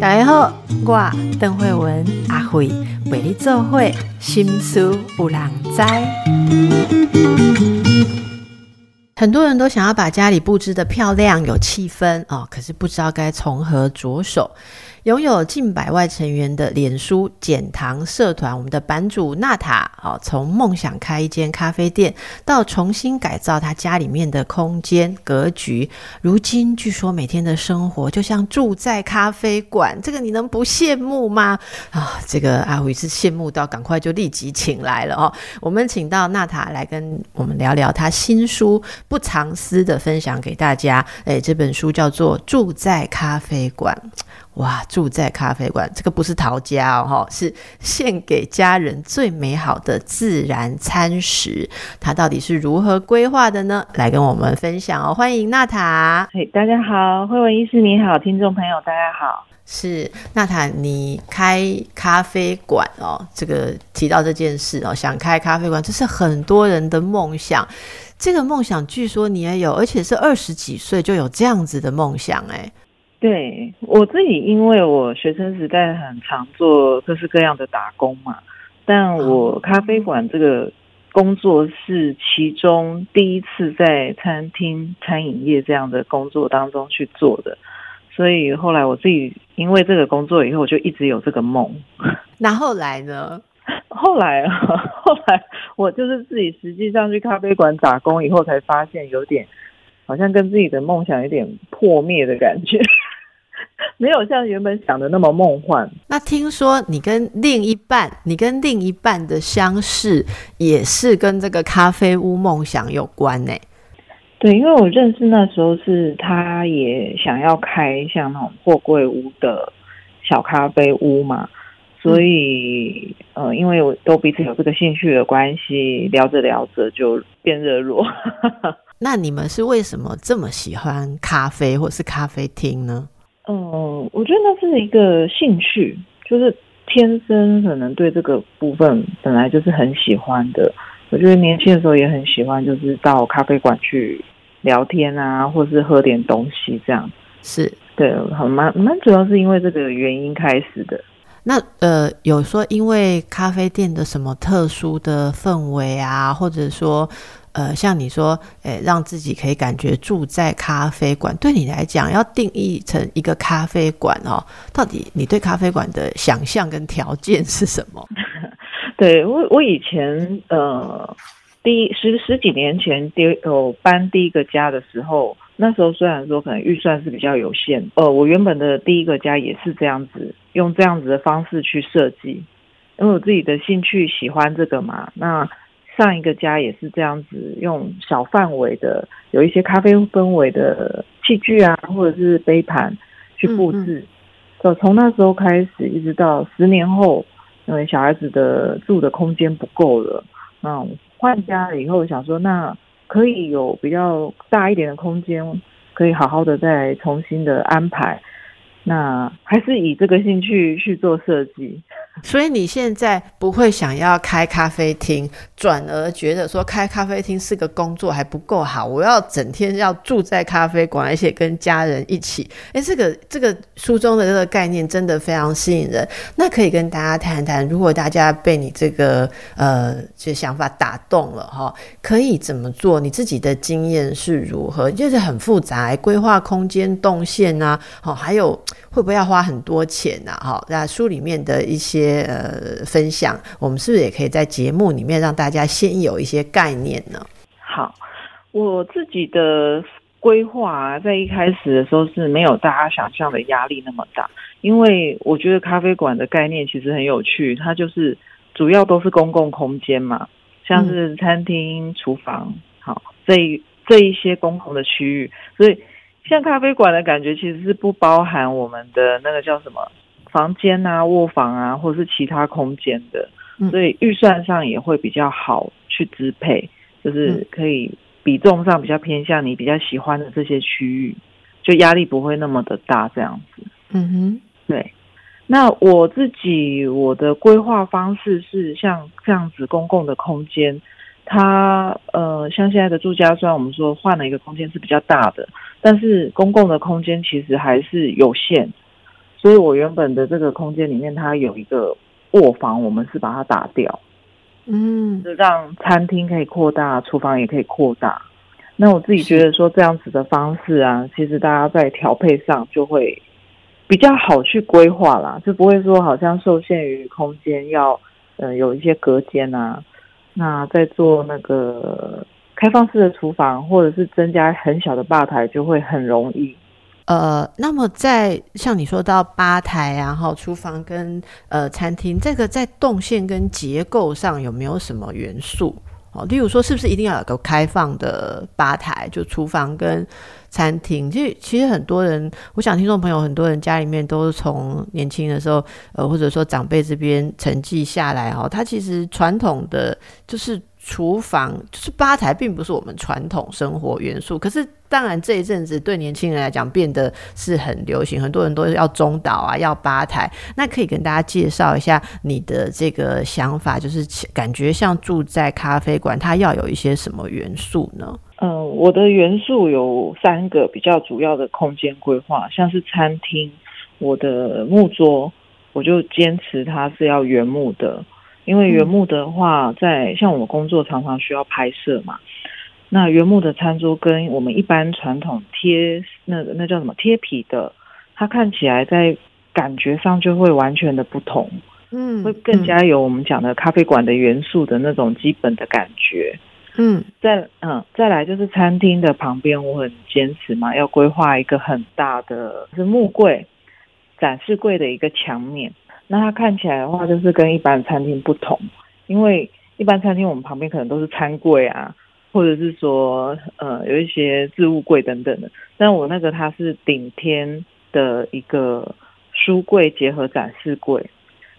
大家好，我邓慧文阿慧为你做会心思有人知。很多人都想要把家里布置的漂亮有气氛哦，可是不知道该从何着手。拥有近百万成员的脸书减糖社团，我们的版主娜塔，哦，从梦想开一间咖啡店，到重新改造他家里面的空间格局，如今据说每天的生活就像住在咖啡馆，这个你能不羡慕吗？啊，这个阿伟是羡慕到赶快就立即请来了哦。我们请到娜塔来跟我们聊聊他新书不藏私的分享给大家。哎，这本书叫做《住在咖啡馆》。哇，住在咖啡馆，这个不是逃家哦，是献给家人最美好的自然餐食。它到底是如何规划的呢？来跟我们分享哦，欢迎娜塔。嘿，大家好，慧文医师你好，听众朋友大家好。是娜塔，你开咖啡馆哦，这个提到这件事哦，想开咖啡馆，这是很多人的梦想。这个梦想据说你也有，而且是二十几岁就有这样子的梦想，哎。对我自己，因为我学生时代很常做各式各样的打工嘛，但我咖啡馆这个工作是其中第一次在餐厅餐饮业这样的工作当中去做的，所以后来我自己因为这个工作以后，我就一直有这个梦。那后来呢？后来，后来我就是自己实际上去咖啡馆打工以后，才发现有点好像跟自己的梦想有点破灭的感觉。没有像原本想的那么梦幻。那听说你跟另一半，你跟另一半的相识也是跟这个咖啡屋梦想有关呢？对，因为我认识那时候是他也想要开像那种货柜屋的小咖啡屋嘛，所以呃，因为我都彼此有这个兴趣的关系，聊着聊着就变热络。那你们是为什么这么喜欢咖啡或是咖啡厅呢？嗯，我觉得那是一个兴趣，就是天生可能对这个部分本来就是很喜欢的。我觉得年轻的时候也很喜欢，就是到咖啡馆去聊天啊，或是喝点东西这样。是对，很蛮蛮主要是因为这个原因开始的。那呃，有说因为咖啡店的什么特殊的氛围啊，或者说。呃，像你说，诶，让自己可以感觉住在咖啡馆，对你来讲，要定义成一个咖啡馆哦，到底你对咖啡馆的想象跟条件是什么？对我，我以前呃，第十十几年前第有搬第一个家的时候，那时候虽然说可能预算是比较有限，呃，我原本的第一个家也是这样子，用这样子的方式去设计，因为我自己的兴趣喜欢这个嘛，那。上一个家也是这样子，用小范围的有一些咖啡氛围的器具啊，或者是杯盘去布置。就从那时候开始，一直到十年后，因为小孩子的住的空间不够了，嗯换家了以后，想说那可以有比较大一点的空间，可以好好的再重新的安排。那还是以这个兴趣去做设计。所以你现在不会想要开咖啡厅，转而觉得说开咖啡厅是个工作还不够好，我要整天要住在咖啡馆，而且跟家人一起。哎，这个这个书中的这个概念真的非常吸引人。那可以跟大家谈谈，如果大家被你这个呃这想法打动了哈，可以怎么做？你自己的经验是如何？就是很复杂，规划空间动线啊，好，还有会不会要花很多钱呐？哈，那书里面的一些。些呃分享，我们是不是也可以在节目里面让大家先有一些概念呢？好，我自己的规划在一开始的时候是没有大家想象的压力那么大，因为我觉得咖啡馆的概念其实很有趣，它就是主要都是公共空间嘛，像是餐厅、厨房，好这一这一些公共的区域，所以像咖啡馆的感觉其实是不包含我们的那个叫什么？房间啊，卧房啊，或者是其他空间的，所以预算上也会比较好去支配，就是可以比重上比较偏向你比较喜欢的这些区域，就压力不会那么的大，这样子。嗯哼，对。那我自己我的规划方式是像这样子，公共的空间它呃，像现在的住家，虽然我们说换了一个空间是比较大的，但是公共的空间其实还是有限。所以我原本的这个空间里面，它有一个卧房，我们是把它打掉，嗯，就让餐厅可以扩大，厨房也可以扩大。那我自己觉得说这样子的方式啊，其实大家在调配上就会比较好去规划啦，就不会说好像受限于空间要呃有一些隔间啊。那在做那个开放式的厨房，或者是增加很小的吧台，就会很容易。呃，那么在像你说到吧台啊，哈，厨房跟呃餐厅，这个在动线跟结构上有没有什么元素？哦，例如说，是不是一定要有个开放的吧台，就厨房跟餐厅？其实，其实很多人，我想听众朋友很多人家里面都是从年轻的时候，呃，或者说长辈这边承继下来，哦，他其实传统的就是。厨房就是吧台，并不是我们传统生活元素。可是，当然这一阵子对年轻人来讲变得是很流行，很多人都要中岛啊，要吧台。那可以跟大家介绍一下你的这个想法，就是感觉像住在咖啡馆，它要有一些什么元素呢？嗯，我的元素有三个比较主要的空间规划，像是餐厅，我的木桌，我就坚持它是要原木的。因为原木的话，在像我工作常常需要拍摄嘛，那原木的餐桌跟我们一般传统贴那那叫什么贴皮的，它看起来在感觉上就会完全的不同，嗯，会更加有我们讲的咖啡馆的元素的那种基本的感觉，嗯，再嗯再来就是餐厅的旁边，我很坚持嘛，要规划一个很大的是木柜展示柜的一个墙面。那它看起来的话，就是跟一般餐厅不同，因为一般餐厅我们旁边可能都是餐柜啊，或者是说呃有一些置物柜等等的，但我那个它是顶天的一个书柜结合展示柜，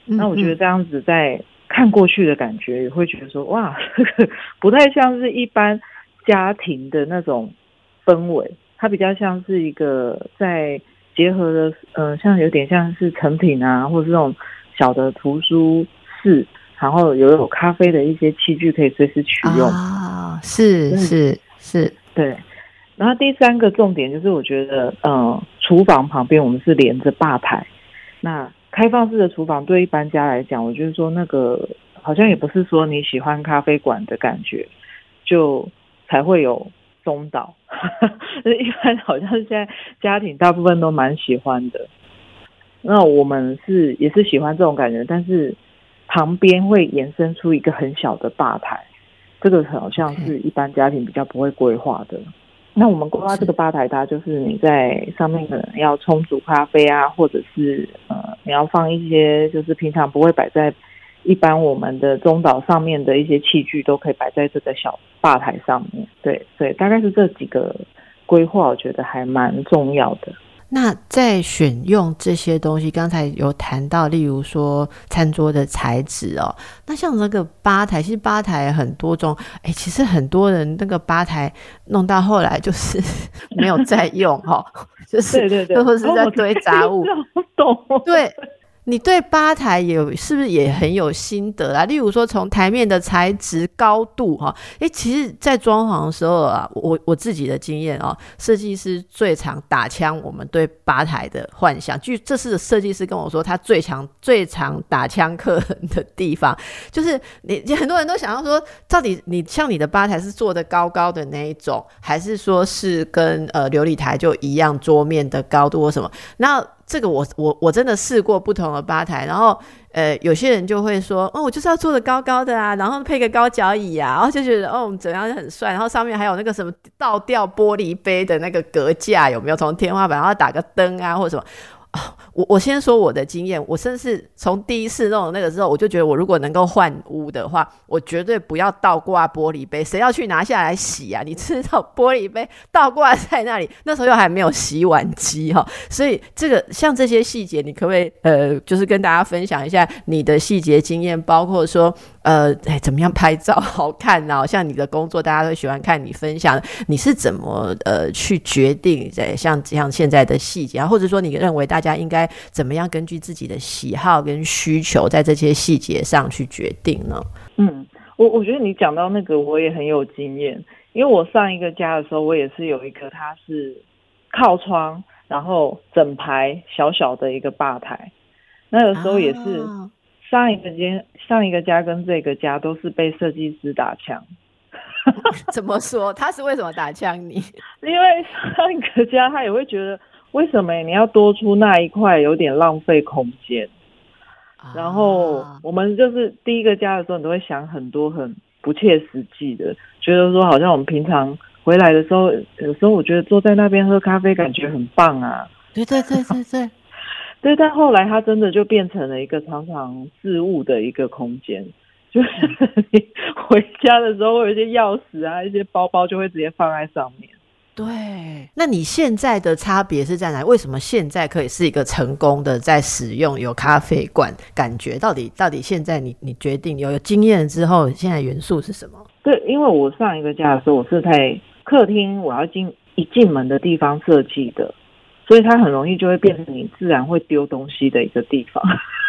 那我觉得这样子在看过去的感觉，也会觉得说哇，这个 不太像是一般家庭的那种氛围，它比较像是一个在。结合的，呃，像有点像是成品啊，或者这种小的图书室，然后有有咖啡的一些器具可以随时取用啊，是是是，对。然后第三个重点就是，我觉得，呃，厨房旁边我们是连着吧台，那开放式的厨房对一般家来讲，我就是说那个好像也不是说你喜欢咖啡馆的感觉，就才会有。中岛，一般好像现在家庭大部分都蛮喜欢的。那我们是也是喜欢这种感觉，但是旁边会延伸出一个很小的吧台，这个好像是一般家庭比较不会规划的。那我们规划这个吧台，它就是你在上面可能要冲煮咖啡啊，或者是呃你要放一些就是平常不会摆在。一般我们的中岛上面的一些器具都可以摆在这个小吧台上面，对对，大概是这几个规划，我觉得还蛮重要的。那在选用这些东西，刚才有谈到，例如说餐桌的材质哦，那像这个吧台，其实吧台很多种，哎，其实很多人那个吧台弄到后来就是没有再用哈，就是对对对，或者是在堆杂物，懂对。你对吧台有是不是也很有心得啊？例如说，从台面的材质、高度，哈，诶，其实，在装潢的时候啊，我我自己的经验哦，设计师最常打枪我们对吧台的幻想。据这是设计师跟我说，他最强、最常打枪客人的地方，就是你很多人都想要说，到底你像你的吧台是做的高高的那一种，还是说是跟呃琉璃台就一样桌面的高度或什么？那这个我我我真的试过不同的吧台，然后呃有些人就会说，哦我就是要坐的高高的啊，然后配个高脚椅啊，然后就觉得哦怎样就很帅，然后上面还有那个什么倒吊玻璃杯的那个格架有没有？从天花板然后打个灯啊或者什么。我我先说我的经验，我甚至从第一次弄那个之后，我就觉得我如果能够换屋的话，我绝对不要倒挂玻璃杯，谁要去拿下来洗啊？你知道玻璃杯倒挂在那里，那时候又还没有洗碗机哈，所以这个像这些细节，你可不可以呃，就是跟大家分享一下你的细节经验，包括说。呃，哎，怎么样拍照好看呢？像你的工作，大家都喜欢看你分享，你是怎么呃去决定？在像像现在的细节啊，或者说你认为大家应该怎么样根据自己的喜好跟需求，在这些细节上去决定呢？嗯，我我觉得你讲到那个，我也很有经验，因为我上一个家的时候，我也是有一个，它是靠窗，然后整排小小的一个吧台，那个时候也是上一个间上一个家跟这个家都是被设计师打枪。怎么说？他是为什么打枪你？因为上一个家他也会觉得，为什么你要多出那一块，有点浪费空间。然后我们就是第一个家的时候，你都会想很多很不切实际的，觉得说好像我们平常回来的时候，有时候我觉得坐在那边喝咖啡感觉很棒啊。对对对对对，对。但后来它真的就变成了一个常常置物的一个空间。就是你回家的时候，会有一些钥匙啊，一些包包就会直接放在上面。对，那你现在的差别是在哪？为什么现在可以是一个成功的在使用有咖啡馆感觉？到底到底现在你你决定有有经验之后，现在元素是什么？对，因为我上一个家的时候，我是在客厅，我要进一进门的地方设计的，所以它很容易就会变成你自然会丢东西的一个地方。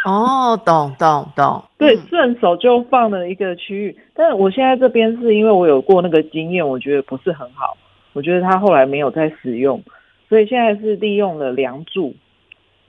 哦，懂懂懂，对，顺手就放了一个区域。但是我现在这边是因为我有过那个经验，我觉得不是很好。我觉得它后来没有再使用，所以现在是利用了梁柱，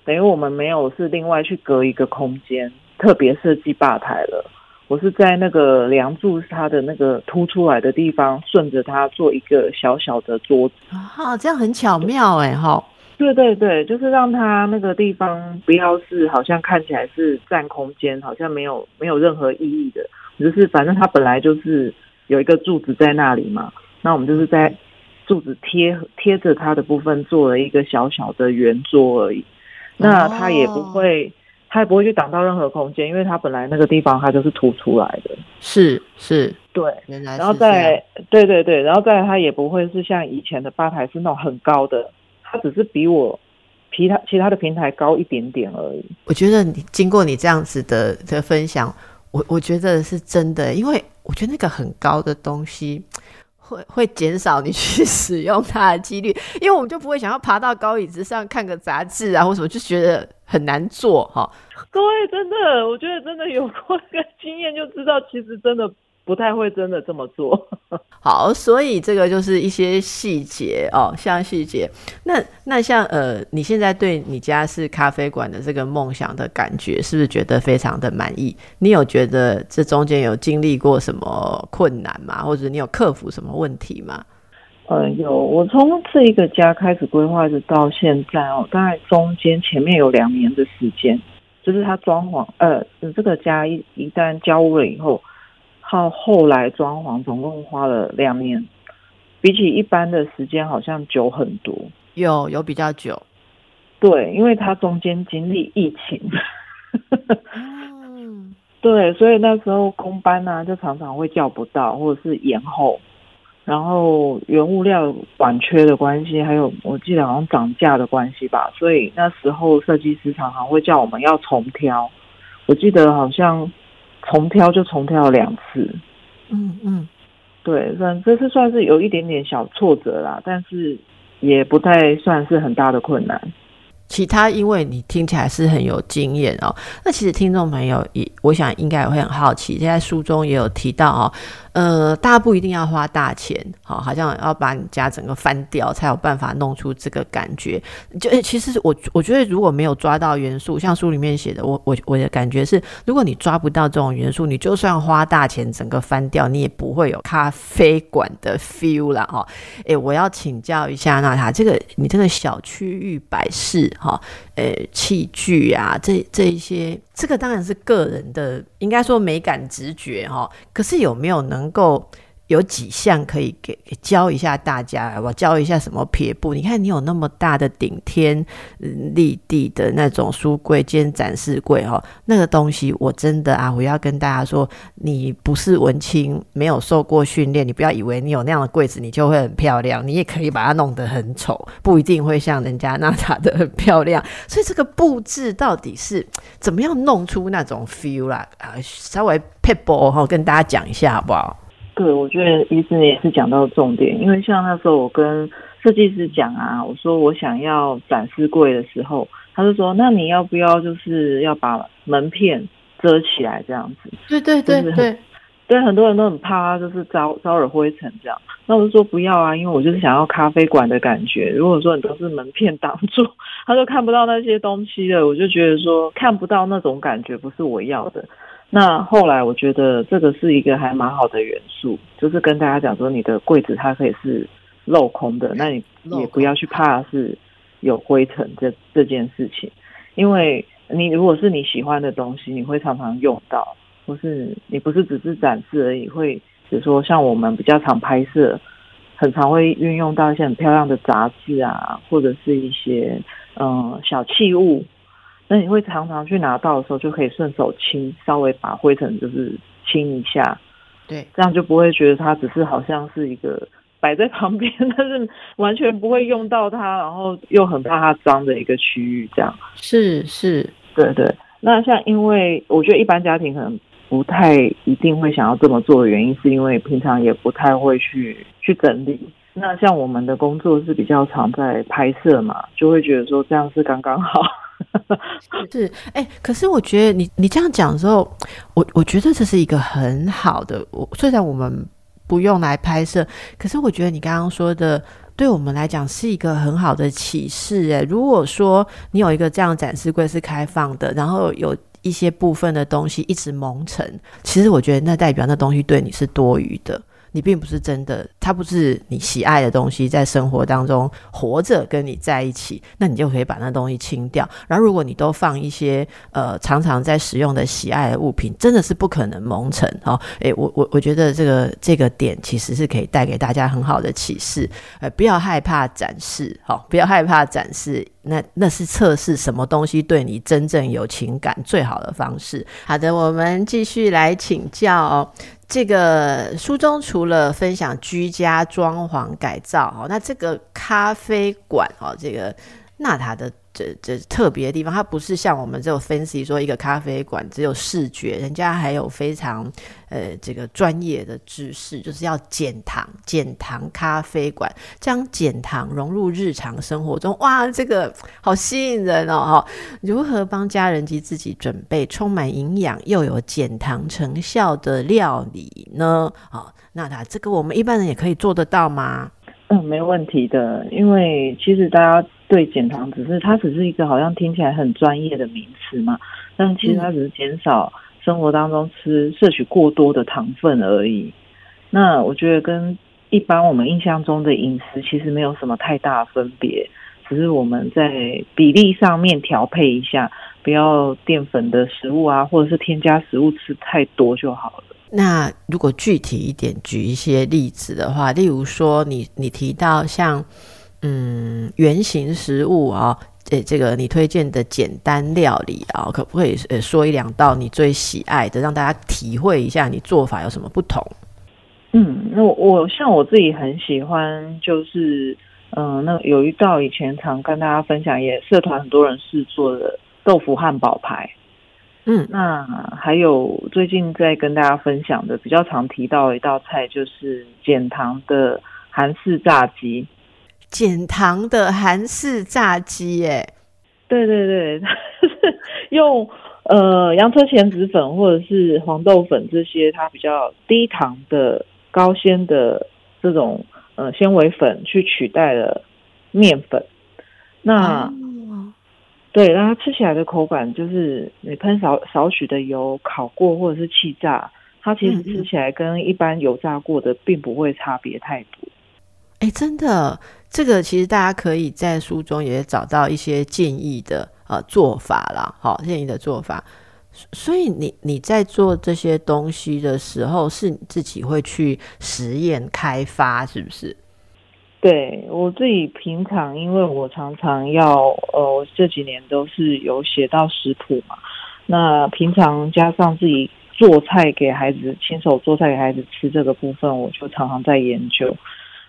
等于我们没有是另外去隔一个空间，特别设计吧台了。我是在那个梁柱它的那个凸出来的地方，顺着它做一个小小的桌子。啊，这样很巧妙哎，哈。对对对，就是让它那个地方不要是好像看起来是占空间，好像没有没有任何意义的，就是反正它本来就是有一个柱子在那里嘛，那我们就是在柱子贴贴着它的部分做了一个小小的圆桌而已，那它也不会，它也不会去挡到任何空间，因为它本来那个地方它就是凸出来的，是是，对，原来然后再对对对，然后再它也不会是像以前的吧台是那种很高的。它只是比我其他其他的平台高一点点而已。我觉得你经过你这样子的的分享，我我觉得是真的，因为我觉得那个很高的东西 会会减少你去使用它的几率，因为我们就不会想要爬到高椅子上看个杂志啊，或什么，就觉得很难做哈。各位真的，我觉得真的有过个经验，就知道其实真的。不太会真的这么做，好，所以这个就是一些细节哦，像细节，那那像呃，你现在对你家是咖啡馆的这个梦想的感觉，是不是觉得非常的满意？你有觉得这中间有经历过什么困难吗？或者你有克服什么问题吗？呃，有，我从这一个家开始规划，直到现在哦，大概中间前面有两年的时间，就是他装潢，呃，这个家一一旦交屋了以后。到后来装潢总共花了两年，比起一般的时间好像久很多。有有比较久，对，因为他中间经历疫情，对，所以那时候空班呢就常常会叫不到，或者是延后。然后原物料短缺的关系，还有我记得好像涨价的关系吧，所以那时候设计师常常会叫我们要重挑。我记得好像。重挑就重挑了两次，嗯嗯，对，算这次算是有一点点小挫折啦，但是也不太算是很大的困难。其他，因为你听起来是很有经验哦，那其实听众朋友也，我想应该也会很好奇。现在书中也有提到哦，呃，大家不一定要花大钱，好，好像要把你家整个翻掉才有办法弄出这个感觉。就其实我我觉得如果没有抓到元素，像书里面写的，我我我的感觉是，如果你抓不到这种元素，你就算花大钱整个翻掉，你也不会有咖啡馆的 feel 啦。哈。诶，我要请教一下娜塔，这个你这个小区域摆饰。哈，呃，器具啊，这这一些，这个当然是个人的，应该说美感直觉哈。可是有没有能够？有几项可以给教一下大家，我教一下什么撇步。你看，你有那么大的顶天立地的那种书柜兼展示柜哈，那个东西我真的啊，我要跟大家说，你不是文青，没有受过训练，你不要以为你有那样的柜子，你就会很漂亮。你也可以把它弄得很丑，不一定会像人家那塔的很 漂亮。所以这个布置到底是怎么样弄出那种 feel 啦？啊，稍微 p 波哈，跟大家讲一下好不好？对，我觉得医生也是讲到重点，因为像那时候我跟设计师讲啊，我说我想要展示柜的时候，他就说，那你要不要就是要把门片遮起来这样子？对对对对 对，很多人都很怕，就是招招惹灰尘这样。那我就说不要啊，因为我就是想要咖啡馆的感觉。如果说你都是门片挡住，他就看不到那些东西了。我就觉得说看不到那种感觉不是我要的。那后来我觉得这个是一个还蛮好的元素，就是跟大家讲说，你的柜子它可以是镂空的，那你也不要去怕是有灰尘这这件事情，因为你如果是你喜欢的东西，你会常常用到，或是你不是只是展示而已，会比如说像我们比较常拍摄，很常会运用到一些很漂亮的杂志啊，或者是一些嗯小器物。那你会常常去拿到的时候，就可以顺手清，稍微把灰尘就是清一下，对，这样就不会觉得它只是好像是一个摆在旁边，但是完全不会用到它，然后又很怕它脏的一个区域，这样是是，对对。那像因为我觉得一般家庭可能不太一定会想要这么做的原因，是因为平常也不太会去去整理。那像我们的工作是比较常在拍摄嘛，就会觉得说这样是刚刚好。是，哎，可是我觉得你你这样讲的时候，我我觉得这是一个很好的。我虽然我们不用来拍摄，可是我觉得你刚刚说的，对我们来讲是一个很好的启示。哎，如果说你有一个这样展示柜是开放的，然后有一些部分的东西一直蒙尘，其实我觉得那代表那东西对你是多余的。你并不是真的，它不是你喜爱的东西，在生活当中活着跟你在一起，那你就可以把那东西清掉。然后，如果你都放一些呃常常在使用的喜爱的物品，真的是不可能蒙尘哦。诶，我我我觉得这个这个点其实是可以带给大家很好的启示。呃，不要害怕展示，好，不要害怕展示。那那是测试什么东西对你真正有情感最好的方式。好的，我们继续来请教哦。这个书中除了分享居家装潢改造哦，那这个咖啡馆哦，这个纳塔的。这这特别的地方，它不是像我们这种分析说一个咖啡馆只有视觉，人家还有非常呃这个专业的知识，就是要减糖，减糖咖啡馆将减糖融入日常生活中，哇，这个好吸引人哦！哈，如何帮家人及自己准备充满营养又有减糖成效的料理呢？好，那他这个我们一般人也可以做得到吗？嗯，没问题的，因为其实大家对减糖只是它只是一个好像听起来很专业的名词嘛，但其实它只是减少生活当中吃摄取过多的糖分而已。那我觉得跟一般我们印象中的饮食其实没有什么太大分别，只是我们在比例上面调配一下，不要淀粉的食物啊，或者是添加食物吃太多就好了。那如果具体一点举一些例子的话，例如说你你提到像嗯圆形食物啊，这这个你推荐的简单料理啊，可不可以呃说一两道你最喜爱的，让大家体会一下你做法有什么不同？嗯，那我像我自己很喜欢，就是嗯，那有一道以前常跟大家分享，也社团很多人试做的豆腐汉堡排。嗯，那还有最近在跟大家分享的比较常提到一道菜，就是减糖的韩式炸鸡。减糖的韩式炸鸡，耶？对对对，用呃洋车前子粉或者是黄豆粉这些它比较低糖的高纤的这种呃纤维粉去取代了面粉。那对，让它吃起来的口感就是你喷少少许的油烤过或者是气炸，它其实吃起来跟一般油炸过的并不会差别太多。哎，真的，这个其实大家可以在书中也找到一些建议的呃做法啦，好建议的做法。所以你你在做这些东西的时候，是你自己会去实验开发，是不是？对我自己平常，因为我常常要，呃，我这几年都是有写到食谱嘛。那平常加上自己做菜给孩子，亲手做菜给孩子吃这个部分，我就常常在研究。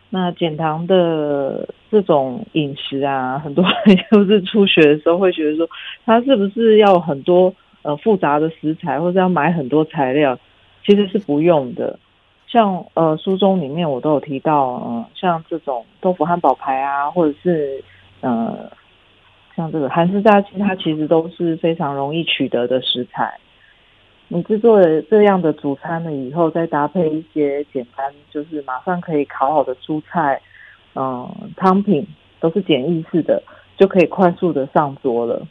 那减糖的这种饮食啊，很多人 就是初学的时候会觉得说，他是不是要很多呃复杂的食材，或者要买很多材料？其实是不用的。像呃书中里面我都有提到，嗯，像这种豆腐汉堡排啊，或者是呃像这个韩式炸鸡，它其实都是非常容易取得的食材。你制作了这样的主餐了以后，再搭配一些简单，就是马上可以烤好的蔬菜，嗯，汤品都是简易式的，就可以快速的上桌了。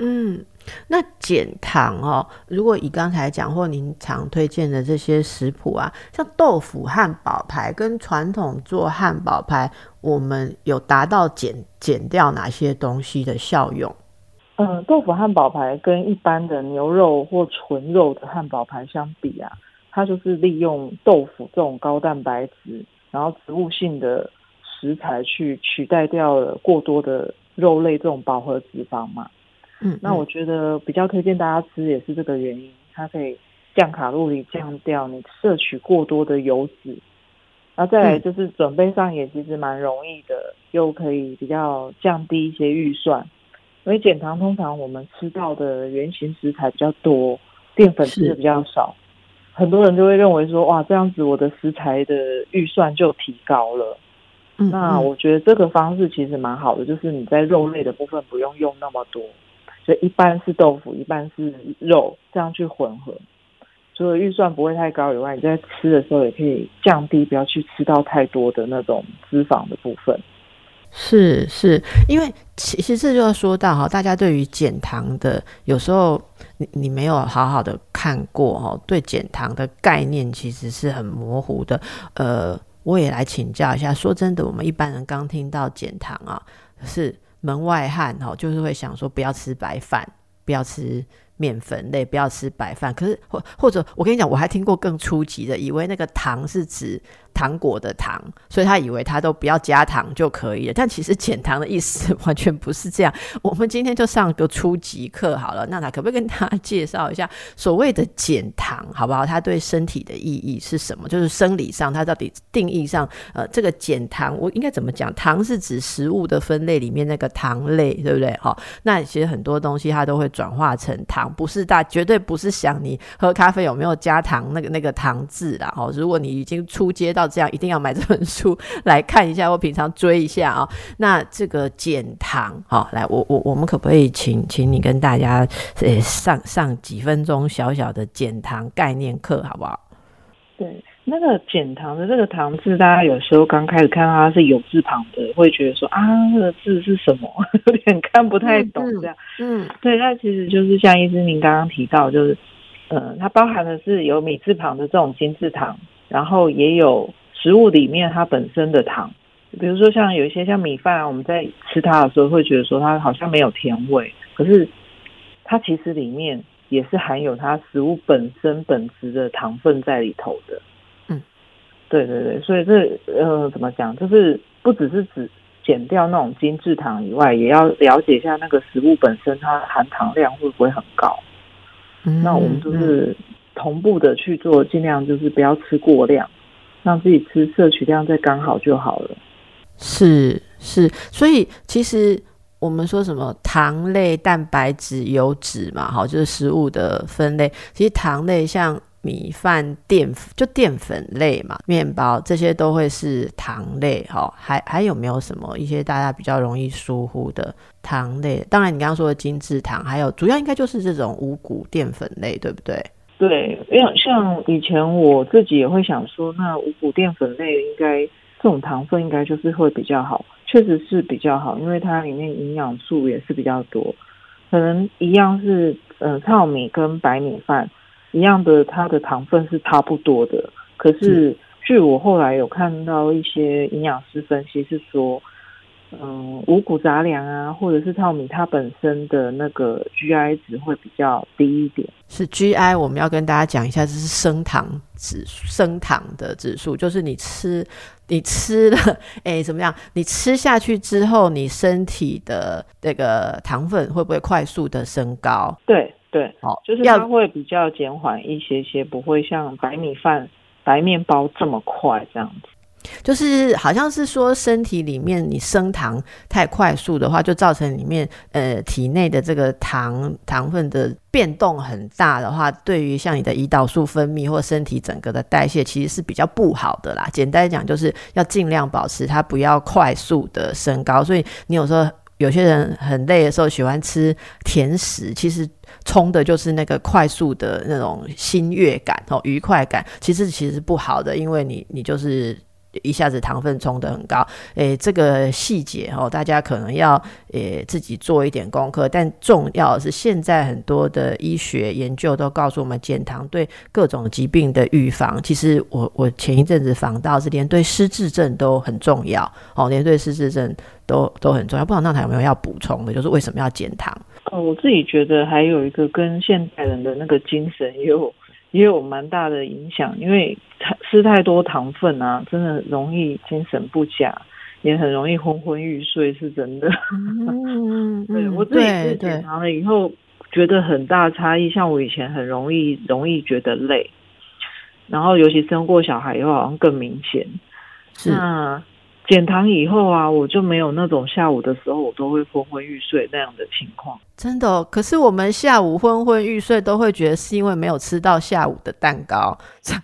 嗯，那减糖哦，如果以刚才讲或您常推荐的这些食谱啊，像豆腐汉堡排跟传统做汉堡排，我们有达到减减掉哪些东西的效用？嗯，豆腐汉堡排跟一般的牛肉或纯肉的汉堡排相比啊，它就是利用豆腐这种高蛋白质，然后植物性的食材去取代掉了过多的肉类这种饱和脂肪嘛。嗯，那我觉得比较推荐大家吃也是这个原因，它可以降卡路里，降掉你摄取过多的油脂。然后再来就是准备上也其实蛮容易的，又可以比较降低一些预算。因为减糖通常我们吃到的原型食材比较多，淀粉吃的比较少，很多人就会认为说，哇，这样子我的食材的预算就提高了。那我觉得这个方式其实蛮好的，就是你在肉类的部分不用用那么多，所以一半是豆腐，一半是肉，这样去混合，除了预算不会太高以外，你在吃的时候也可以降低，不要去吃到太多的那种脂肪的部分。是是，因为其实这就要说到哈，大家对于减糖的，有时候你你没有好好的看过哈，对减糖的概念其实是很模糊的。呃，我也来请教一下，说真的，我们一般人刚听到减糖啊，可是门外汉哈，就是会想说不要吃白饭，不要吃。面粉类不要吃白饭，可是或或者我跟你讲，我还听过更初级的，以为那个糖是指糖果的糖，所以他以为他都不要加糖就可以了。但其实减糖的意思 完全不是这样。我们今天就上个初级课好了，娜娜可不可以跟大家介绍一下所谓的减糖，好不好？它对身体的意义是什么？就是生理上，它到底定义上，呃，这个减糖我应该怎么讲？糖是指食物的分类里面那个糖类，对不对？好，那其实很多东西它都会转化成糖。不是大，绝对不是想你喝咖啡有没有加糖那个那个糖字啦。哦，如果你已经出街到这样，一定要买这本书来看一下，或平常追一下啊。那这个减糖，好，来，我我我们可不可以请请你跟大家呃上上几分钟小小的减糖概念课，好不好？对。那个减糖的这个糖字，大家有时候刚开始看到它是有字旁的，会觉得说啊，那个字是什么？有点看不太懂这样。嗯，对，那其实就是像医师您刚刚提到，就是，呃，它包含的是有米字旁的这种金字糖，然后也有食物里面它本身的糖，比如说像有一些像米饭啊，我们在吃它的时候会觉得说它好像没有甜味，可是它其实里面也是含有它食物本身本质的糖分在里头的。嗯。对对对，所以这呃怎么讲，就是不只是指减掉那种精制糖以外，也要了解一下那个食物本身它含糖量会不会很高。那我们就是同步的去做，尽量就是不要吃过量，让自己吃摄取量再刚好就好了。是是，所以其实我们说什么糖类、蛋白质、油脂嘛，好，就是食物的分类。其实糖类像。米饭、淀粉就淀粉类嘛，面包这些都会是糖类哈。还还有没有什么一些大家比较容易疏忽的糖类？当然，你刚刚说的精制糖，还有主要应该就是这种五谷淀粉类，对不对？对，因为像以前我自己也会想说，那五谷淀粉类应该这种糖分应该就是会比较好，确实是比较好，因为它里面营养素也是比较多。可能一样是呃糙米跟白米饭。一样的，它的糖分是差不多的。可是，据我后来有看到一些营养师分析是说，嗯，五谷杂粮啊，或者是糙米，它本身的那个 GI 值会比较低一点。是 GI，我们要跟大家讲一下，这是升糖指升糖的指数，就是你吃你吃了，哎，怎么样？你吃下去之后，你身体的那个糖分会不会快速的升高？对。对，哦，就是它会比较减缓一些些，不会像白米饭、白面包这么快这样子。就是好像是说，身体里面你升糖太快速的话，就造成里面呃体内的这个糖糖分的变动很大的话，对于像你的胰岛素分泌或身体整个的代谢，其实是比较不好的啦。简单讲，就是要尽量保持它不要快速的升高。所以你有时候。有些人很累的时候喜欢吃甜食，其实冲的就是那个快速的那种心悦感哦，愉快感，其实其实不好的，因为你你就是。一下子糖分冲得很高，诶，这个细节哦，大家可能要诶自己做一点功课。但重要的是，现在很多的医学研究都告诉我们，减糖对各种疾病的预防，其实我我前一阵子访到是连对失智症都很重要哦，连对失智症都都很重要。不知道那台有没有要补充的？就是为什么要减糖？哦，我自己觉得还有一个跟现代人的那个精神也有。也有蛮大的影响，因为吃太多糖分啊，真的容易精神不佳，也很容易昏昏欲睡，是真的。嗯，对我自己是减糖了以后，觉得很大差异。像我以前很容易容易觉得累，然后尤其生过小孩以后，好像更明显。是。减糖以后啊，我就没有那种下午的时候我都会昏昏欲睡那样的情况。真的，可是我们下午昏昏欲睡都会觉得是因为没有吃到下午的蛋糕。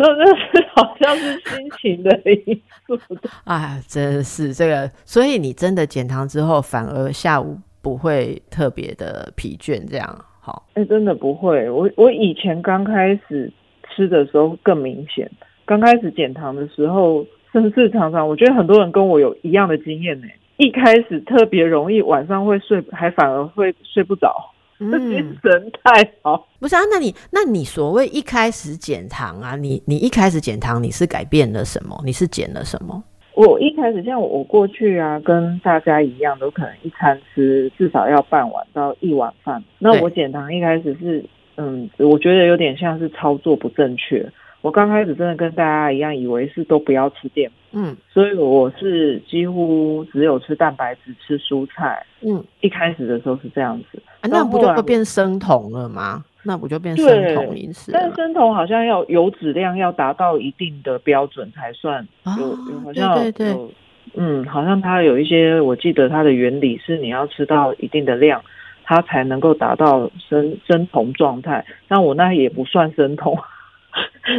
那那是好像是心情的因素。哎，真是这个，所以你真的减糖之后，反而下午不会特别的疲倦，这样好？哎，真的不会。我我以前刚开始吃的时候更明显。刚开始减糖的时候，甚至常常，我觉得很多人跟我有一样的经验呢。一开始特别容易晚上会睡，还反而会睡不着，精神太好。不是啊？那你那你所谓一开始减糖啊，你你一开始减糖，你是改变了什么？你是减了什么？我一开始像我过去啊，跟大家一样，都可能一餐吃至少要半碗到一碗饭。那我减糖一开始是，嗯，我觉得有点像是操作不正确。我刚开始真的跟大家一样，以为是都不要吃淀粉，嗯，所以我是几乎只有吃蛋白质、吃蔬菜，嗯，一开始的时候是这样子，那不就会变生酮了吗？那不就变生酮饮食？但生酮好像要油脂量要达到一定的标准才算，有好像有，嗯，好像它有一些，我记得它的原理是你要吃到一定的量，它才能够达到生生酮状态。但我那也不算生酮。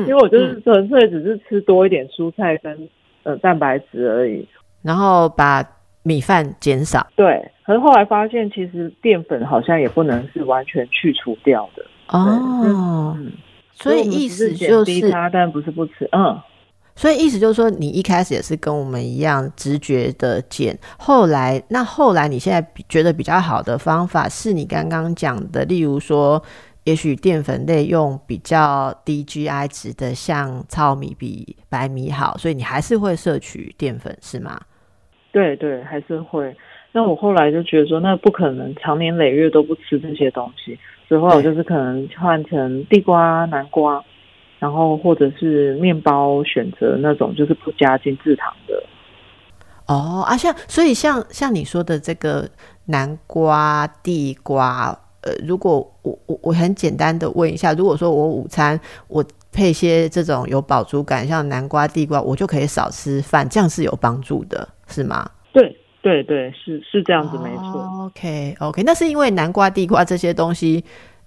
因为我就是纯粹只是吃多一点蔬菜跟呃蛋白质而已，然后把米饭减少。对，可是后来发现其实淀粉好像也不能是完全去除掉的哦。所以意思就是它，但不是不吃。嗯，所以意思就是说，你一开始也是跟我们一样直觉的减，后来那后来你现在觉得比较好的方法是你刚刚讲的，例如说。也许淀粉类用比较低 GI 值的，像糙米比白米好，所以你还是会摄取淀粉，是吗？对对，还是会。那我后来就觉得说，那不可能长年累月都不吃这些东西，所以后来我就是可能换成地瓜、南瓜，然后或者是面包，选择那种就是不加精制糖的。哦啊，像所以像像你说的这个南瓜、地瓜。呃，如果我我我很简单的问一下，如果说我午餐我配些这种有饱足感，像南瓜、地瓜，我就可以少吃饭，这样是有帮助的，是吗？对对对，是是这样子，没错。OK OK，那是因为南瓜、地瓜这些东西，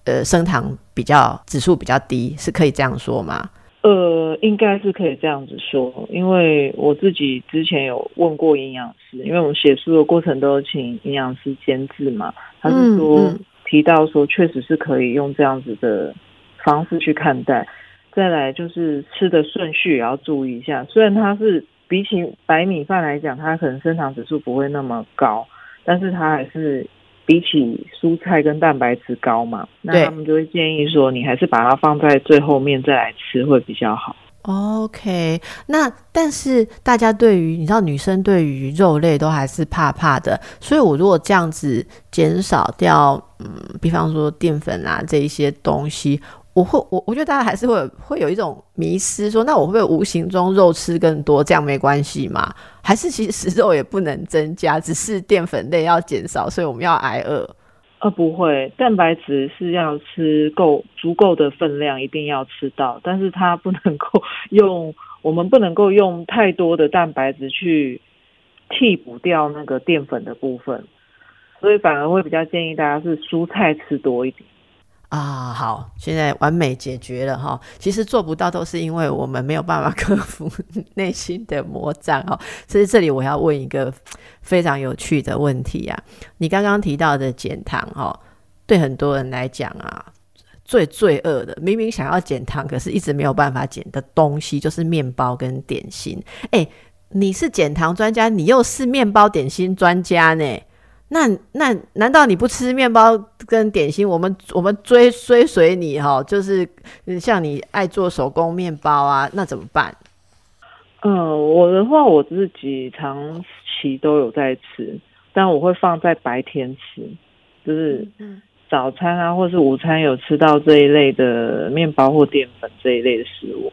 呃，升糖比较指数比较低，是可以这样说吗？呃，应该是可以这样子说，因为我自己之前有问过营养师，因为我们写书的过程都有请营养师监制嘛，他是说。提到说，确实是可以用这样子的方式去看待。再来就是吃的顺序也要注意一下。虽然它是比起白米饭来讲，它可能升糖指数不会那么高，但是它还是比起蔬菜跟蛋白质高嘛。那他们就会建议说，你还是把它放在最后面再来吃会比较好。OK，那但是大家对于你知道女生对于肉类都还是怕怕的，所以我如果这样子减少掉，嗯，比方说淀粉啊这一些东西，我会我我觉得大家还是会会有一种迷失，说那我会不会无形中肉吃更多，这样没关系吗？还是其实肉也不能增加，只是淀粉类要减少，所以我们要挨饿。呃，不会，蛋白质是要吃够足够的分量，一定要吃到，但是它不能够用，我们不能够用太多的蛋白质去替补掉那个淀粉的部分，所以反而会比较建议大家是蔬菜吃多一点。啊，好，现在完美解决了哈。其实做不到都是因为我们没有办法克服 内心的魔障哈。所以这里我要问一个非常有趣的问题啊，你刚刚提到的减糖哈，对很多人来讲啊，最罪恶的，明明想要减糖，可是一直没有办法减的东西，就是面包跟点心。哎，你是减糖专家，你又是面包点心专家呢？那那难道你不吃面包跟点心？我们我们追追随你哈，就是像你爱做手工面包啊，那怎么办？嗯，我的话我自己长期都有在吃，但我会放在白天吃，就是早餐啊或是午餐有吃到这一类的面包或淀粉这一类的食物。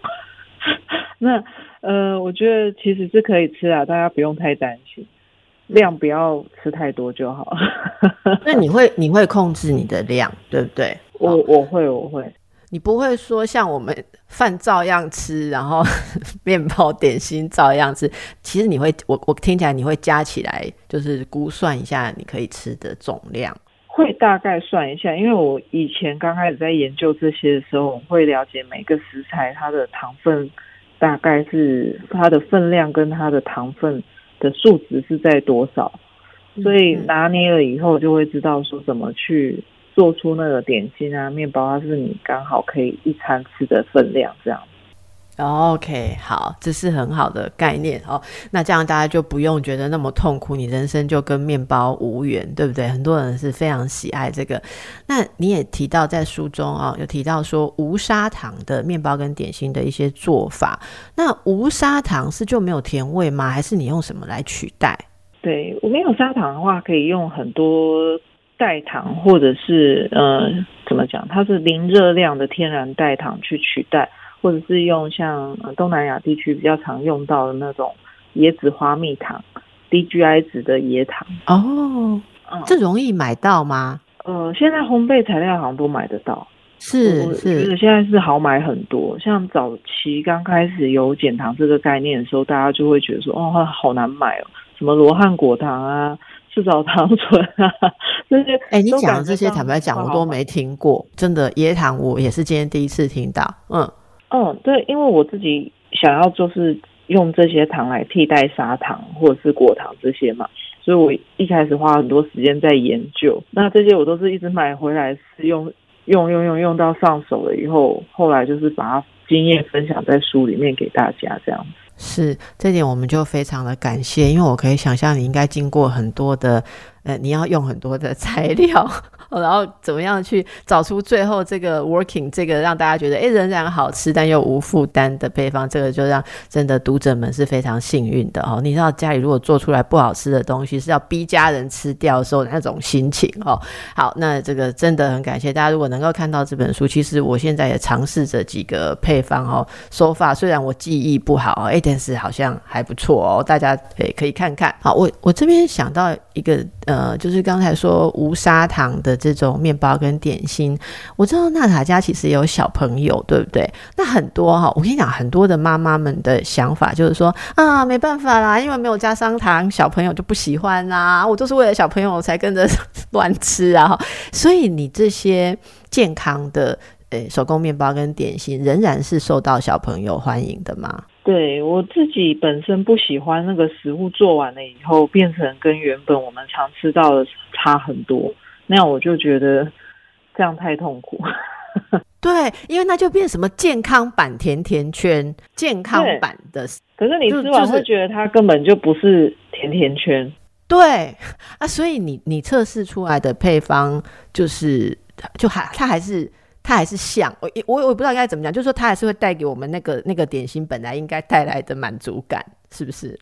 那呃，我觉得其实是可以吃啊，大家不用太担心。量不要吃太多就好。那你会你会控制你的量，对不对？我我会我会。你不会说像我们饭照样吃，然后 面包点心照样吃。其实你会，我我听起来你会加起来，就是估算一下你可以吃的总量。会大概算一下，因为我以前刚开始在研究这些的时候，我会了解每个食材它的糖分大概是它的分量跟它的糖分。的数值是在多少，所以拿捏了以后就会知道说怎么去做出那个点心啊、面包，它是你刚好可以一餐吃的分量这样。OK，好，这是很好的概念哦。那这样大家就不用觉得那么痛苦，你人生就跟面包无缘，对不对？很多人是非常喜爱这个。那你也提到在书中啊，有提到说无砂糖的面包跟点心的一些做法。那无砂糖是就没有甜味吗？还是你用什么来取代？对我没有砂糖的话，可以用很多代糖，或者是呃，怎么讲？它是零热量的天然代糖去取代。或者是用像东南亚地区比较常用到的那种椰子花蜜糖，，DGI 值的椰糖哦，这容易买到吗？呃，现在烘焙材料好像都买得到，是是，觉得现在是好买很多。像早期刚开始有减糖这个概念的时候，大家就会觉得说，哦，好难买哦，什么罗汉果糖啊、赤藻糖醇啊这些，哎，你讲的这些，坦白讲，我都没听过，真的椰糖，我也是今天第一次听到，嗯。嗯，对，因为我自己想要就是用这些糖来替代砂糖或者是果糖这些嘛，所以我一开始花很多时间在研究。那这些我都是一直买回来试用，用用用用到上手了以后，后来就是把它经验分享在书里面给大家这样子。是，这点我们就非常的感谢，因为我可以想象你应该经过很多的，呃，你要用很多的材料。然后怎么样去找出最后这个 working 这个让大家觉得哎仍然好吃但又无负担的配方，这个就让真的读者们是非常幸运的哦。你知道家里如果做出来不好吃的东西是要逼家人吃掉的时候那种心情哦。好，那这个真的很感谢大家。如果能够看到这本书，其实我现在也尝试着几个配方哦。手法虽然我记忆不好哦，哎，但是好像还不错哦。大家诶可以看看。好，我我这边想到一个呃，就是刚才说无砂糖的。这种面包跟点心，我知道娜塔家其实有小朋友，对不对？那很多哈，我跟你讲，很多的妈妈们的想法就是说啊，没办法啦，因为没有加砂糖，小朋友就不喜欢啦。我都是为了小朋友我才跟着乱吃啊。所以你这些健康的诶手工面包跟点心，仍然是受到小朋友欢迎的吗？对我自己本身不喜欢那个食物做完了以后，变成跟原本我们常吃到的差很多。那样我就觉得这样太痛苦。对，因为那就变什么健康版甜甜圈，健康版的。可是你吃完会觉得它根本就不是甜甜圈。对 啊，所以你你测试出来的配方就是就还它还是它还是像我我我不知道该怎么讲，就是说它还是会带给我们那个那个点心本来应该带来的满足感，是不是？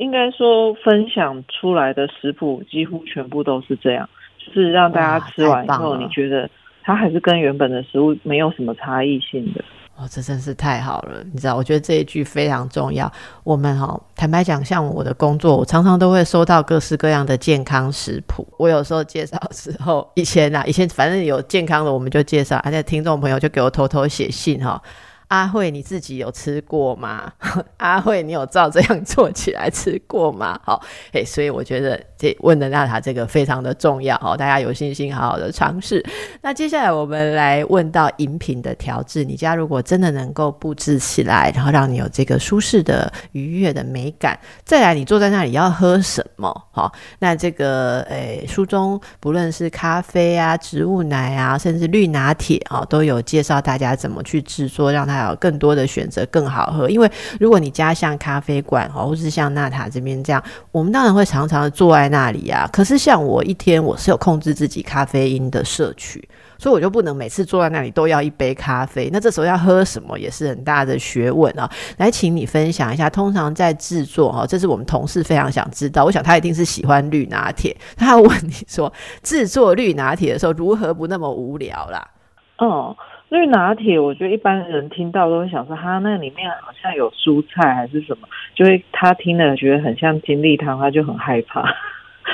应该说分享出来的食谱几乎全部都是这样。是让大家吃完以后，你觉得它还是跟原本的食物没有什么差异性的哦，这真是太好了！你知道，我觉得这一句非常重要。我们哈，坦白讲，像我的工作，我常常都会收到各式各样的健康食谱。我有时候介绍时候，以前啊，以前反正有健康的，我们就介绍，而且听众朋友就给我偷偷写信哈。阿慧，你自己有吃过吗？阿慧，你有照这样做起来吃过吗？好，哎，所以我觉得这问的娜塔这个非常的重要哦，大家有信心好好的尝试。那接下来我们来问到饮品的调制，你家如果真的能够布置起来，然后让你有这个舒适的、愉悦的美感，再来你坐在那里要喝什么？好，那这个诶书中不论是咖啡啊、植物奶啊，甚至绿拿铁啊，都有介绍大家怎么去制作，让它。还有更多的选择，更好喝。因为如果你家像咖啡馆哦，或是像娜塔这边这样，我们当然会常常坐在那里啊。可是像我一天我是有控制自己咖啡因的摄取，所以我就不能每次坐在那里都要一杯咖啡。那这时候要喝什么也是很大的学问啊。来，请你分享一下，通常在制作哈，这是我们同事非常想知道。我想他一定是喜欢绿拿铁，他要问你说制作绿拿铁的时候如何不那么无聊啦？哦。绿拿铁，我觉得一般人听到都会想说，它那里面好像有蔬菜还是什么，就会他听了觉得很像金利汤，他就很害怕。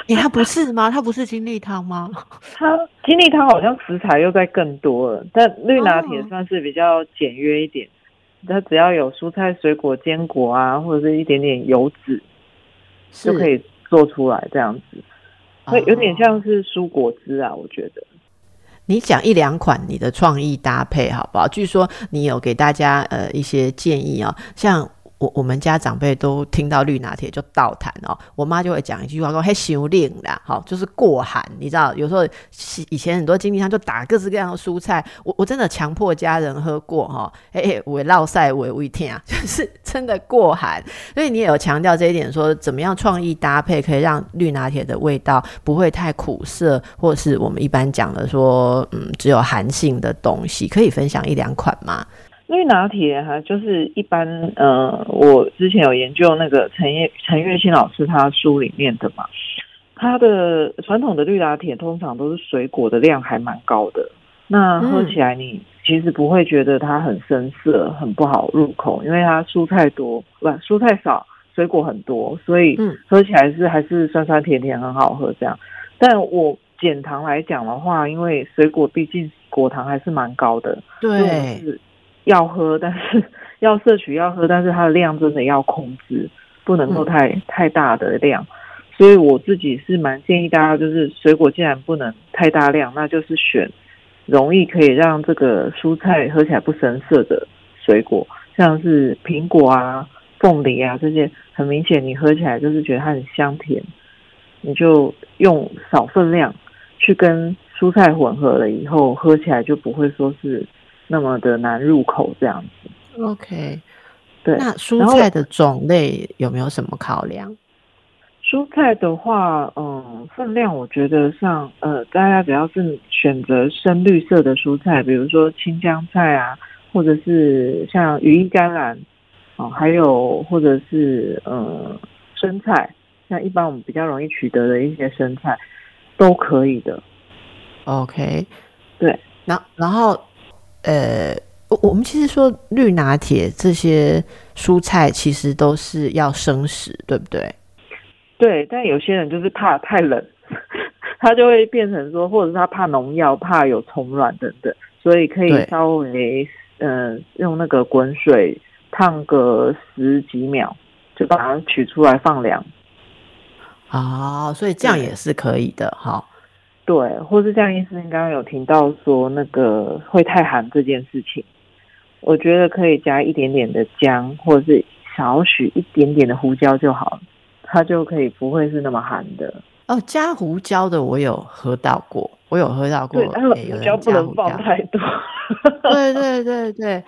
哎，它不是吗？它不是金利汤吗？它金利汤好像食材又在更多了，但绿拿铁算是比较简约一点，它只要有蔬菜、水果、坚果啊，或者是一点点油脂，就可以做出来这样子，会有点像是蔬果汁啊，我觉得。你讲一两款你的创意搭配好不好？据说你有给大家呃一些建议啊，像。我我们家长辈都听到绿拿铁就倒谈哦，我妈就会讲一句话说：“嘿，修炼啦，好，就是过寒。”你知道，有时候以前很多经济上就打各式各样的蔬菜，我我真的强迫家人喝过哈，哎，我落晒我胃天啊，就是真的过寒。所以你也有强调这一点，说怎么样创意搭配可以让绿拿铁的味道不会太苦涩，或是我们一般讲的说，嗯，只有寒性的东西，可以分享一两款吗？绿拿铁哈，就是一般呃，我之前有研究那个陈叶陈月清老师他书里面的嘛，他的传统的绿拿铁通常都是水果的量还蛮高的，那喝起来你其实不会觉得它很深色，很不好入口，因为它蔬菜多不蔬菜少，水果很多，所以喝起来是还是酸酸甜甜很好喝这样。但我减糖来讲的话，因为水果毕竟果糖还是蛮高的，对。要喝，但是要摄取要喝，但是它的量真的要控制，不能够太太大的量。所以我自己是蛮建议大家，就是水果既然不能太大量，那就是选容易可以让这个蔬菜喝起来不生涩的水果，像是苹果啊、凤梨啊这些，很明显你喝起来就是觉得它很香甜，你就用少分量去跟蔬菜混合了以后，喝起来就不会说是。那么的难入口这样子，OK，对。那蔬菜的种类有没有什么考量？蔬菜的话，嗯，分量我觉得像呃，大家只要是选择深绿色的蔬菜，比如说青江菜啊，或者是像羽衣甘蓝，哦，还有或者是呃生菜，像一般我们比较容易取得的一些生菜，都可以的。OK，对。然然后。呃，我我们其实说绿拿铁这些蔬菜其实都是要生食，对不对？对，但有些人就是怕太冷，他就会变成说，或者是他怕农药、怕有虫卵等等，所以可以稍微呃用那个滚水烫个十几秒，就把它取出来放凉。啊，所以这样也是可以的，哈。对，或是像医生刚刚有听到说那个会太寒这件事情，我觉得可以加一点点的姜，或者是少许一点点的胡椒就好，它就可以不会是那么寒的。哦，加胡椒的我有喝到过，我有喝到过。对，胡椒不能放太多。对对对对，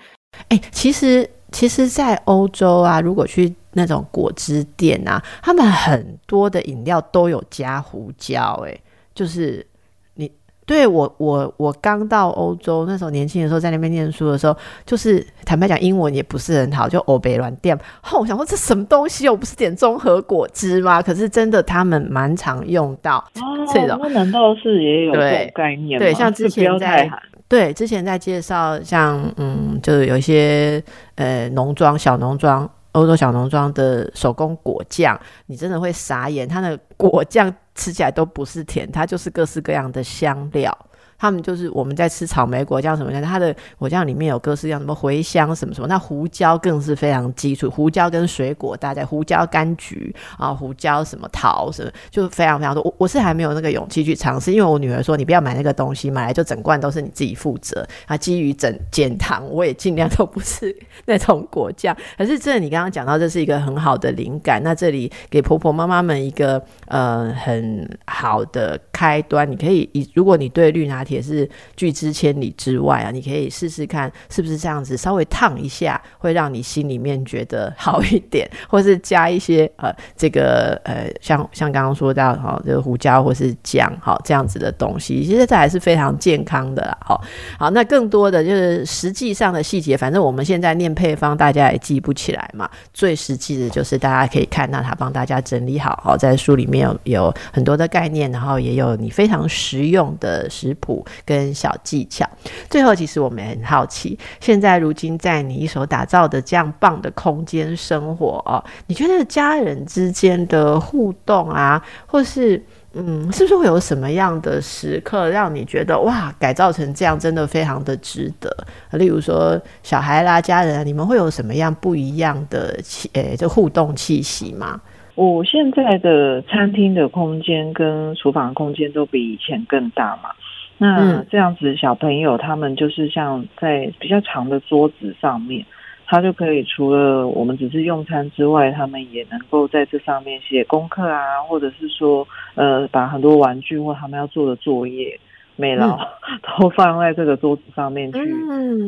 哎，其实其实，在欧洲啊，如果去那种果汁店啊，他们很多的饮料都有加胡椒，哎。就是你对我我我刚到欧洲那时候年轻的时候在那边念书的时候，就是坦白讲英文也不是很好，就欧北软店。后我想说这什么东西？我不是点综合果汁吗？可是真的他们蛮常用到这种。那难道是也有这种概念？对，像之前在对之前在介绍，像嗯，就是有一些呃农庄小农庄。欧洲小农庄的手工果酱，你真的会傻眼。它的果酱吃起来都不是甜，它就是各式各样的香料，他们就是我们在吃草莓果酱什么的，它的果酱里面有各式各样什么茴香什么什么，那胡椒更是非常基础，胡椒跟水果大家胡椒柑橘啊，胡椒什么桃什么，就非常非常多。我我是还没有那个勇气去尝试，因为我女儿说你不要买那个东西，买来就整罐都是你自己负责啊。基于整减糖，我也尽量都不是那种果酱。可是这你刚刚讲到，这是一个很好的灵感。那这里给婆婆妈妈们一个呃很好的开端，你可以以如果你对绿拿铁是拒之千里之外啊，你可以试试看是不是这样子，稍微烫一下，会让你心里面觉得好一点，或是加一些呃这个呃像像刚刚说到哈，这个胡椒或是姜哈这样子的东西，其实这还是非常健康的啦。好，好，那更多的就是实际上的细节，反正我们现在念配方，大家也记不起来嘛。最实际的就是大家可以看到他帮大家整理好，好在书里面有有很多的概念，然后也有你非常实用的食谱跟小技巧。最后，其实我们也很好奇，现在如今在你一手打造的这样棒的空间生活哦，你觉得家人之间的互动啊，或是嗯，是不是会有什么样的时刻让你觉得哇，改造成这样真的非常的值得？例如说小孩啦、家人，你们会有什么样不一样的气诶，就互动气息吗？我现在的餐厅的空间跟厨房空间都比以前更大嘛。那这样子，小朋友他们就是像在比较长的桌子上面。他就可以除了我们只是用餐之外，他们也能够在这上面写功课啊，或者是说，呃，把很多玩具或他们要做的作业、美劳 都放在这个桌子上面去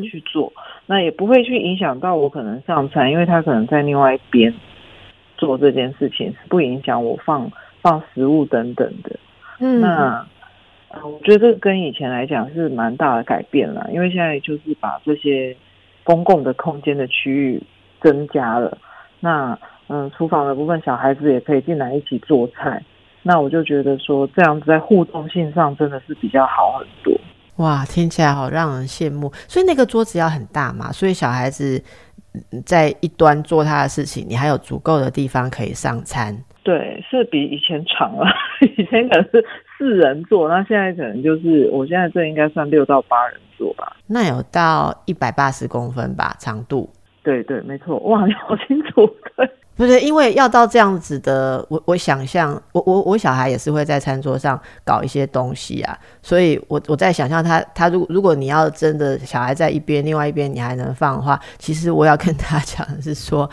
去做，那也不会去影响到我可能上餐，因为他可能在另外一边做这件事情，是不影响我放放食物等等的。嗯，那我觉得这跟以前来讲是蛮大的改变了，因为现在就是把这些。公共的空间的区域增加了，那嗯，厨房的部分小孩子也可以进来一起做菜，那我就觉得说这样子在互动性上真的是比较好很多。哇，听起来好让人羡慕。所以那个桌子要很大嘛，所以小孩子在一端做他的事情，你还有足够的地方可以上餐。对，是比以前长了，以前可能是。四人座，那现在可能就是我现在这应该算六到八人座吧。那有到一百八十公分吧，长度。对对，没错。哇，你好清楚。对，不是因为要到这样子的，我我想象，我我我小孩也是会在餐桌上搞一些东西啊，所以我我在想象他他如如果你要真的小孩在一边，另外一边你还能放的话，其实我要跟他讲的是说，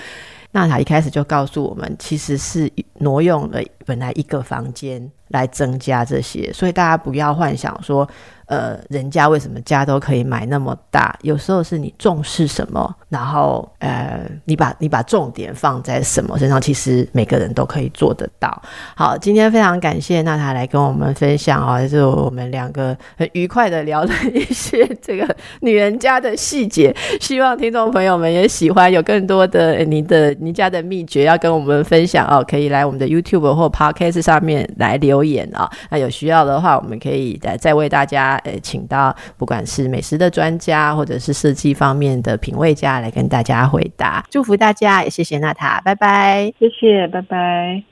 娜塔一开始就告诉我们，其实是挪用了本来一个房间。来增加这些，所以大家不要幻想说，呃，人家为什么家都可以买那么大？有时候是你重视什么，然后呃，你把你把重点放在什么身上，其实每个人都可以做得到。好，今天非常感谢娜塔来跟我们分享啊，就是我们两个很愉快的聊了一些这个女人家的细节。希望听众朋友们也喜欢，有更多的你的你家的秘诀要跟我们分享哦，可以来我们的 YouTube 或 Podcast 上面来留。言啊，那有需要的话，我们可以再再为大家呃，请到不管是美食的专家，或者是设计方面的品味家来跟大家回答。祝福大家，也谢谢娜塔，拜拜，谢谢，拜拜。